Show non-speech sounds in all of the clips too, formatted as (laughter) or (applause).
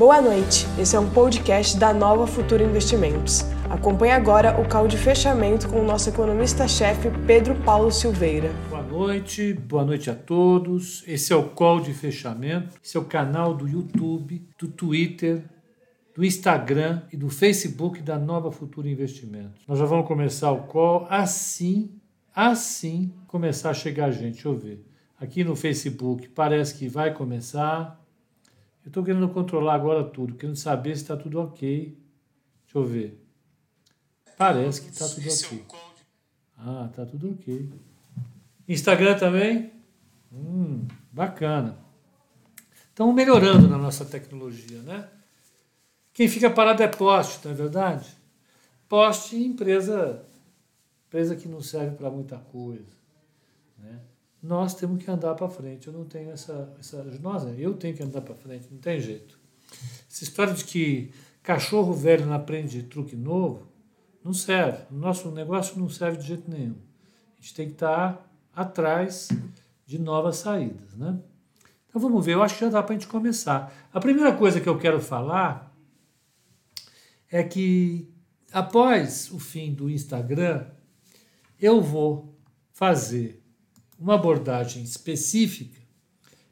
Boa noite, esse é um podcast da Nova Futura Investimentos. Acompanhe agora o call de fechamento com o nosso economista-chefe Pedro Paulo Silveira. Boa noite, boa noite a todos. Esse é o call de fechamento. Esse é o canal do YouTube, do Twitter, do Instagram e do Facebook da Nova Futura Investimentos. Nós já vamos começar o call assim, assim começar a chegar gente. Deixa eu ver. Aqui no Facebook parece que vai começar. Eu estou querendo controlar agora tudo, querendo saber se está tudo ok. Deixa eu ver. Parece que está tudo ok. Ah, está tudo ok. Instagram também? Hum, bacana. Estamos melhorando na nossa tecnologia, né? Quem fica parado é poste, não é verdade? Poste empresa, empresa que não serve para muita coisa, né? Nós temos que andar para frente. Eu não tenho essa, essa. Nós, eu tenho que andar para frente, não tem jeito. Essa história de que cachorro velho não aprende truque novo, não serve. O nosso negócio não serve de jeito nenhum. A gente tem que estar atrás de novas saídas. Né? Então vamos ver, eu acho que já dá para a gente começar. A primeira coisa que eu quero falar é que após o fim do Instagram, eu vou fazer uma abordagem específica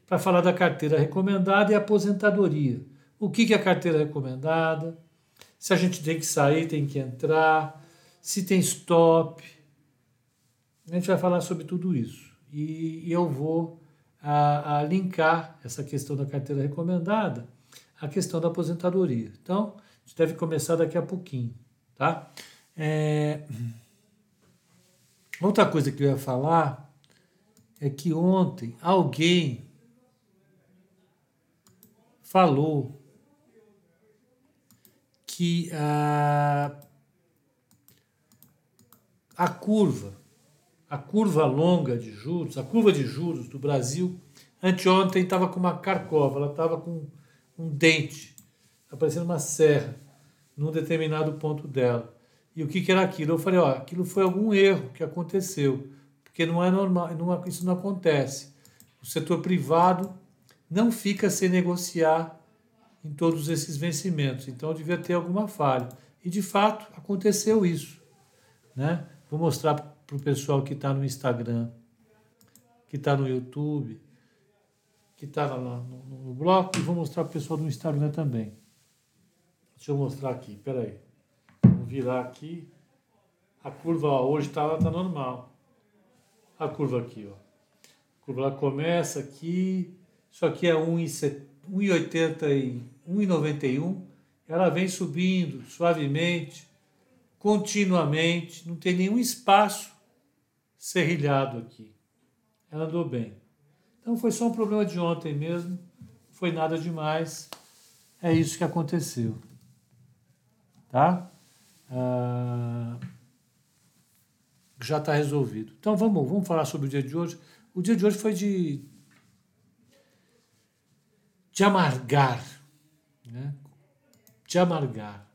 para falar da carteira recomendada e aposentadoria. O que é a carteira recomendada? Se a gente tem que sair, tem que entrar, se tem stop. A gente vai falar sobre tudo isso. E, eu vou a, a linkar essa questão da carteira recomendada à questão da aposentadoria. Então, a gente deve começar daqui a pouquinho. Tá? É... Outra coisa que eu ia falar é que ontem alguém falou que a, a curva, a curva longa de juros, a curva de juros do Brasil, anteontem estava com uma carcova, ela estava com um dente, aparecendo uma serra num determinado ponto dela. E o que, que era aquilo? Eu falei, ó, aquilo foi algum erro que aconteceu porque não é normal, não, isso não acontece. O setor privado não fica sem negociar em todos esses vencimentos, então devia ter alguma falha. E de fato aconteceu isso. Né? Vou mostrar para o pessoal que está no Instagram, que está no YouTube, que está no, no, no, bloco, e vou mostrar para o pessoal do Instagram também. Deixa eu mostrar aqui, peraí. Vou virar aqui. A curva ó, hoje está tá normal a curva aqui, ó. A curva ela começa aqui, isso aqui é 1,80 e 1,91, ela vem subindo suavemente, continuamente, não tem nenhum espaço serrilhado aqui. Ela andou bem. Então foi só um problema de ontem mesmo, foi nada demais. É isso que aconteceu. Tá? Ah já está resolvido. Então vamos, vamos falar sobre o dia de hoje. O dia de hoje foi de, de amargar, né? de amargar,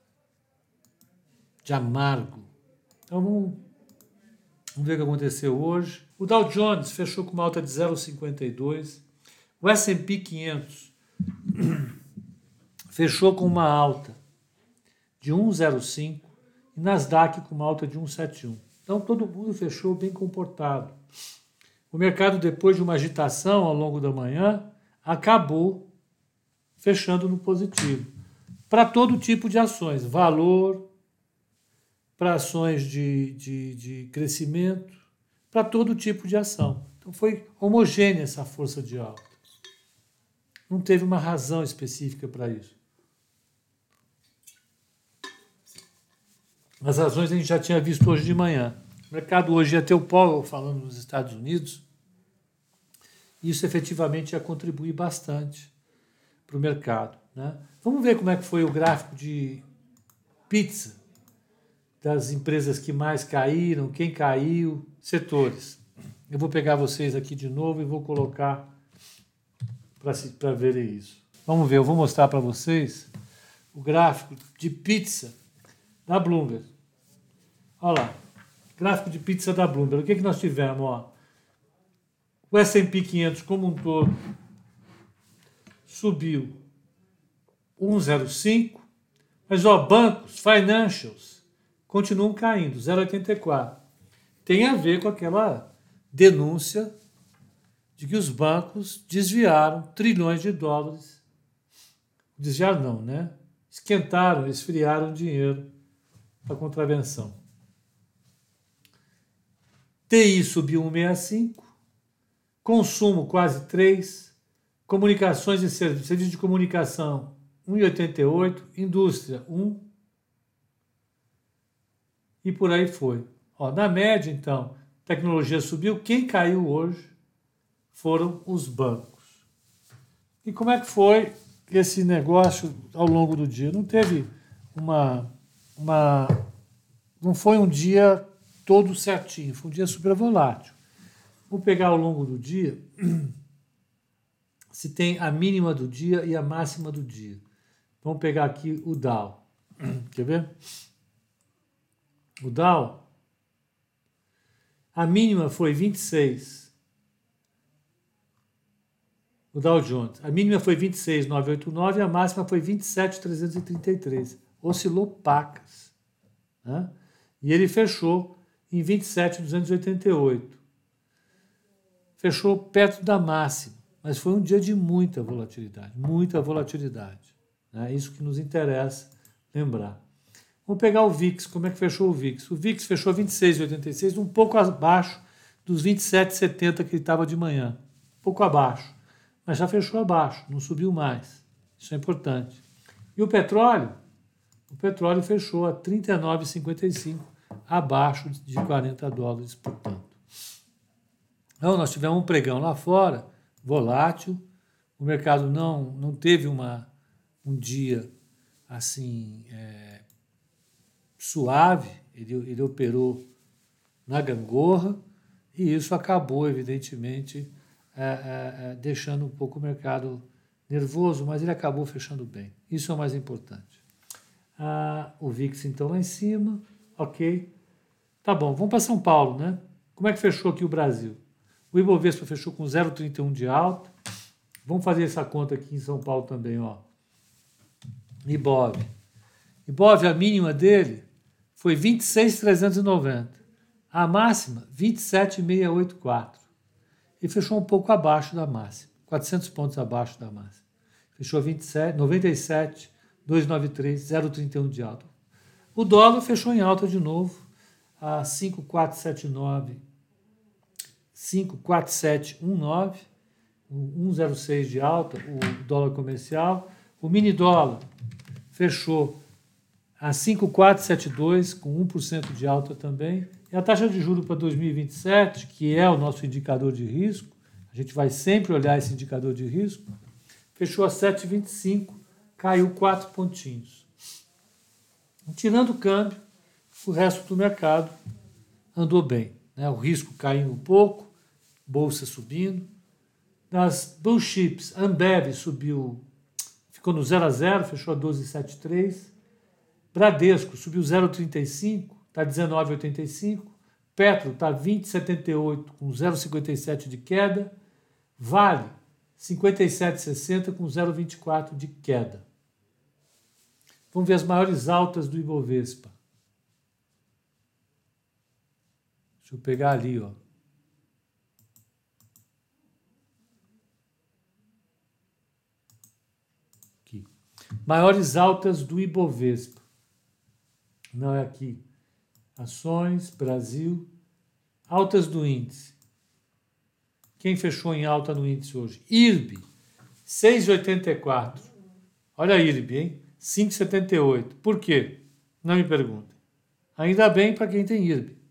de amargo. Então vamos, vamos ver o que aconteceu hoje. O Dow Jones fechou com uma alta de 0,52. O S&P 500 (clears throat) fechou com uma alta de 1,05 e Nasdaq com uma alta de 1,71. Então todo mundo fechou bem comportado. O mercado, depois de uma agitação ao longo da manhã, acabou fechando no positivo. Para todo tipo de ações, valor, para ações de, de, de crescimento, para todo tipo de ação. Então foi homogênea essa força de alta. Não teve uma razão específica para isso. As razões a gente já tinha visto hoje de manhã. O mercado hoje ter o Powell falando nos Estados Unidos. Isso efetivamente ia contribuir bastante para o mercado. Né? Vamos ver como é que foi o gráfico de pizza das empresas que mais caíram, quem caiu, setores. Eu vou pegar vocês aqui de novo e vou colocar para verem isso. Vamos ver, eu vou mostrar para vocês o gráfico de pizza da Bloomberg. Olha lá, gráfico de pizza da Bloomberg. O que, que nós tivemos? Ó? O S&P 500 como um todo subiu 1,05. Mas ó, bancos, financials, continuam caindo, 0,84. Tem a ver com aquela denúncia de que os bancos desviaram trilhões de dólares. Desviaram não, né? Esquentaram, esfriaram dinheiro para contravenção. TI subiu 1,65, consumo quase 3, comunicações e serviços, serviço de comunicação 1,88, indústria 1 e por aí foi. Ó, na média, então, tecnologia subiu, quem caiu hoje foram os bancos. E como é que foi esse negócio ao longo do dia? Não teve uma, uma não foi um dia todo certinho, foi um dia super volátil. Vou pegar ao longo do dia (clears throat) se tem a mínima do dia e a máxima do dia. Vamos pegar aqui o Dow. (clears throat) Quer ver? O Dow, a mínima foi 26. O Dow Jones, a mínima foi 26,989 e a máxima foi 27,333. Oscilou pacas. Né? E ele fechou em 27,288. Fechou perto da máxima, mas foi um dia de muita volatilidade, muita volatilidade. É isso que nos interessa lembrar. Vamos pegar o VIX, como é que fechou o VIX? O VIX fechou 26,86, um pouco abaixo dos 27,70 que ele estava de manhã. Um pouco abaixo, mas já fechou abaixo, não subiu mais. Isso é importante. E o petróleo? O petróleo fechou a 39,55 abaixo de 40 dólares por tanto. Então, nós tivemos um pregão lá fora, volátil, o mercado não, não teve uma, um dia assim é, suave, ele, ele operou na gangorra e isso acabou, evidentemente, é, é, é, deixando um pouco o mercado nervoso, mas ele acabou fechando bem. Isso é o mais importante. Ah, o VIX, então, lá em cima, ok. Tá bom, vamos para São Paulo, né? Como é que fechou aqui o Brasil? O Ibovespa fechou com 0,31 de alta. Vamos fazer essa conta aqui em São Paulo também, ó. Ibov. Ibov, a mínima dele foi 26,390. A máxima, 27,684. E fechou um pouco abaixo da máxima, 400 pontos abaixo da máxima. Fechou 27, 97, 293, 0,31 de alta. O dólar fechou em alta de novo, a 5479 54719, 106 de alta, o dólar comercial. O mini dólar fechou a 5472 com 1% de alta também. E a taxa de juros para 2027, que é o nosso indicador de risco, a gente vai sempre olhar esse indicador de risco, fechou a 7,25, caiu 4 pontinhos. Tirando o câmbio, o resto do mercado andou bem. Né? O risco caindo um pouco, bolsa subindo. Das Blue Chips, Ambev subiu, ficou no 0 a 0, fechou a 12,73. Bradesco subiu 0,35, está 19,85. Petro está 20,78 com 0,57 de queda. Vale 57,60 com 0,24 de queda. Vamos ver as maiores altas do Ibovespa. Eu pegar ali, ó. Aqui. Maiores altas do Ibovespa. Não é aqui. Ações, Brasil. Altas do índice. Quem fechou em alta no índice hoje? IRB, 6,84. Olha a IRB, hein? 5,78. Por quê? Não me pergunta. Ainda bem para quem tem IRB.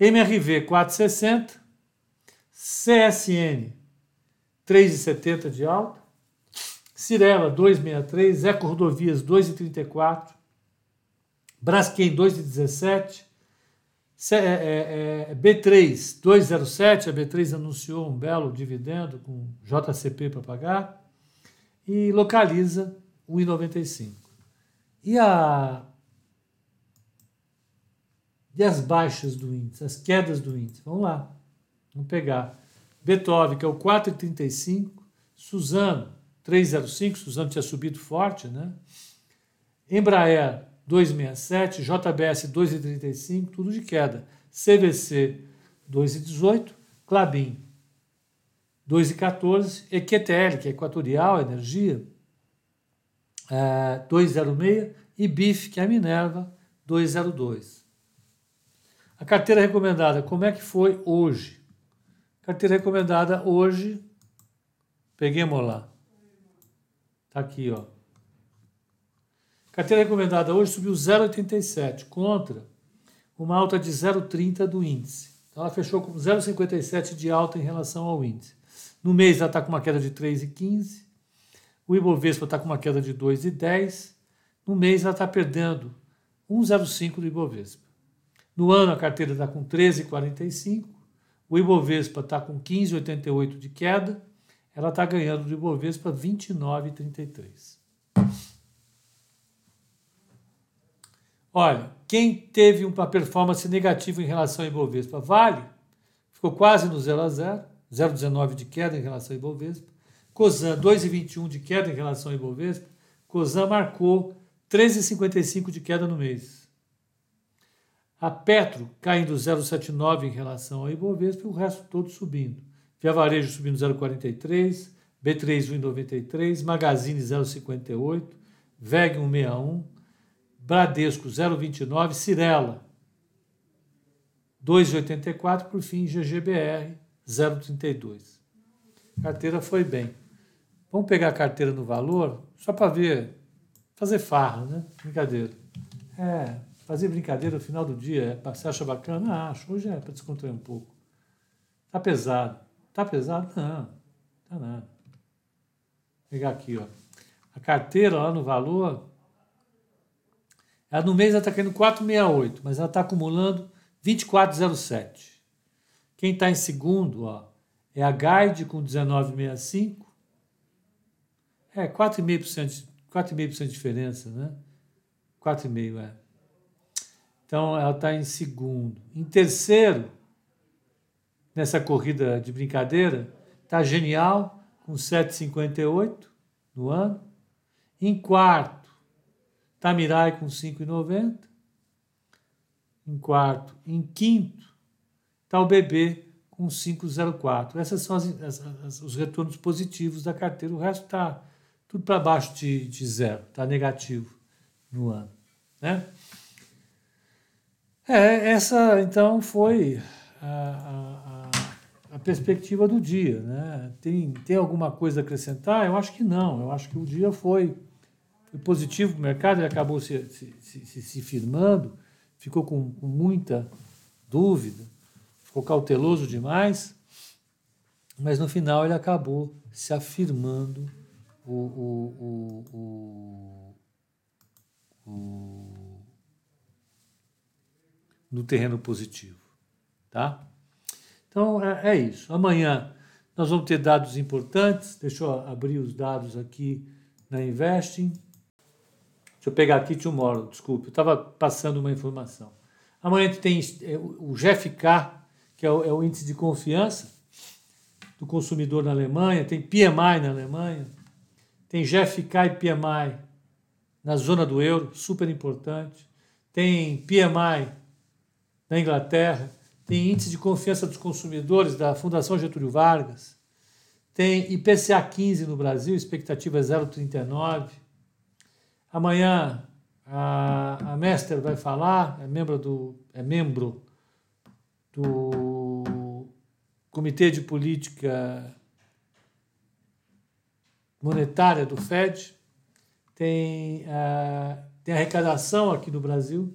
MRV 4,60, CSN 3,70 de alta, Cirela 2,63, Eco Rodovias 2,34, Braskem 2,17, B3 2,07, a B3 anunciou um belo dividendo com JCP para pagar, e Localiza 1,95. E a e as baixas do índice, as quedas do índice. Vamos lá, vamos pegar. Beethoven, que é o 4,35, Suzano, 3,05, Suzano tinha subido forte, né? Embraer 2,67, JBS 2,35, tudo de queda. CVC 2,18, Clabin 2,14, EQTL, que é Equatorial Energia, é, 2,06 e BIF, que é a Minerva, 2,02. A carteira recomendada, como é que foi hoje? Carteira recomendada hoje, peguemos lá. Tá aqui, ó. Carteira recomendada hoje subiu 0,87 contra uma alta de 0,30 do índice. Então ela fechou com 0,57 de alta em relação ao índice. No mês ela está com uma queda de 3,15. O Ibovespa está com uma queda de 2,10. No mês ela está perdendo 1,05 do Ibovespa. No ano a carteira está com 13,45. O Ibovespa está com 15,88 de queda. Ela está ganhando do Ibovespa 29,33. Olha, quem teve uma performance negativa em relação ao Ibovespa? Vale, ficou quase no 0 a 0, 0,19 de queda em relação ao Ibovespa. Cosan, 2,21 de queda em relação ao Ibovespa. Cosan marcou 13,55 de queda no mês. A Petro caindo 0,79 em relação ao Ibovespa e o resto todo subindo. Via Varejo subindo 0,43, B3 1,93, Magazine 0,58, VEG 1,61, Bradesco 0,29, Cirela 2,84, por fim GGBR 0,32. Carteira foi bem. Vamos pegar a carteira no valor, só para ver, fazer farra, né? Brincadeira. É, fazer brincadeira no final do dia, você acha bacana? Ah, acho. Hoje é para descontrair um pouco. Tá pesado. Tá pesado? Não, tá nada. Vou pegar aqui, ó. A carteira lá no valor, ela no mês ela está caindo 4,68, mas ela está acumulando 24,07. Quem está em segundo, ó, é a Guide com 19,65. É, 4,5%, 4,5% de diferença, né? 4,5%, é. Então, ela está em segundo. Em terceiro, nessa corrida de brincadeira, está Genial, com 7,58 no ano. Em quarto, Tamirai, com 5,90. Em quarto. Em quinto, está o BB, com 5,04. Esses são as, as, as, os retornos positivos da carteira. O resto está tudo para baixo de, de zero, está negativo no ano. Né? É, essa então foi a, a, a, perspectiva do dia. Né? Tem, tem alguma coisa a acrescentar? Eu acho que não. Eu acho que o dia foi, positivo para o mercado, ele acabou se, se, se, se firmando, ficou com, com muita dúvida ficou cauteloso demais, mas no final ele acabou se afirmando o, o, o, o, no terreno positivo. Tá? Então é, é isso. Amanhã nós vamos ter dados importantes. Deixa eu abrir os dados aqui na Investing. Deixa eu pegar aqui Tomorrow, desculpe, eu estava passando uma informação. Amanhã a gente tem é, o GFK, que é o, é o índice de confiança do consumidor na Alemanha, tem PMI na Alemanha, tem GFK e PMI na zona do euro, super importante, tem PMI na Inglaterra, tem índice de confiança dos consumidores da Fundação Getúlio Vargas, tem IPCA 15 no Brasil, expectativa é 0,39. Amanhã a, a Mester vai falar, é membro do é membro do Comitê de Política Monetária do FED, tem a, tem arrecadação aqui no Brasil,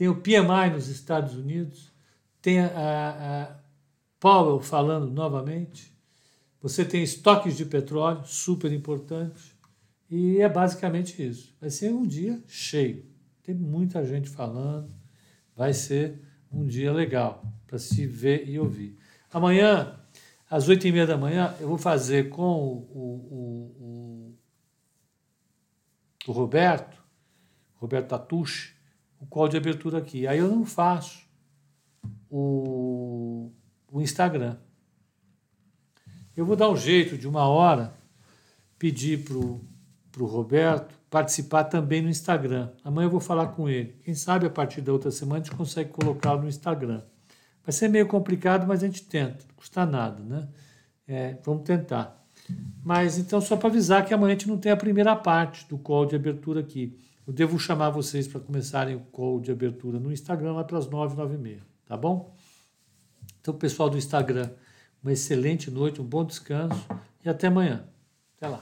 tem o PMI nos Estados Unidos, tem a, a Powell falando novamente, você tem estoques de petróleo, super importante, e é basicamente isso. Vai ser um dia cheio, tem muita gente falando, vai ser um dia legal para se ver e ouvir. Amanhã, às oito e meia da manhã, eu vou fazer com o, o, o, o Roberto, Roberto Tatucci, o call de abertura aqui. Aí eu não faço o, o Instagram. Eu vou dar um jeito de uma hora pedir para o Roberto participar também no Instagram. Amanhã eu vou falar com ele. Quem sabe a partir da outra semana a gente consegue colocá-lo no Instagram. Vai ser meio complicado, mas a gente tenta. Não custa nada, né? É, vamos tentar. Mas então, só para avisar que amanhã a gente não tem a primeira parte do call de abertura aqui. Eu devo chamar vocês para começarem o call de abertura no Instagram lá para as 9, 9 e meia, tá bom? Então, pessoal do Instagram, uma excelente noite, um bom descanso e até amanhã. Até lá.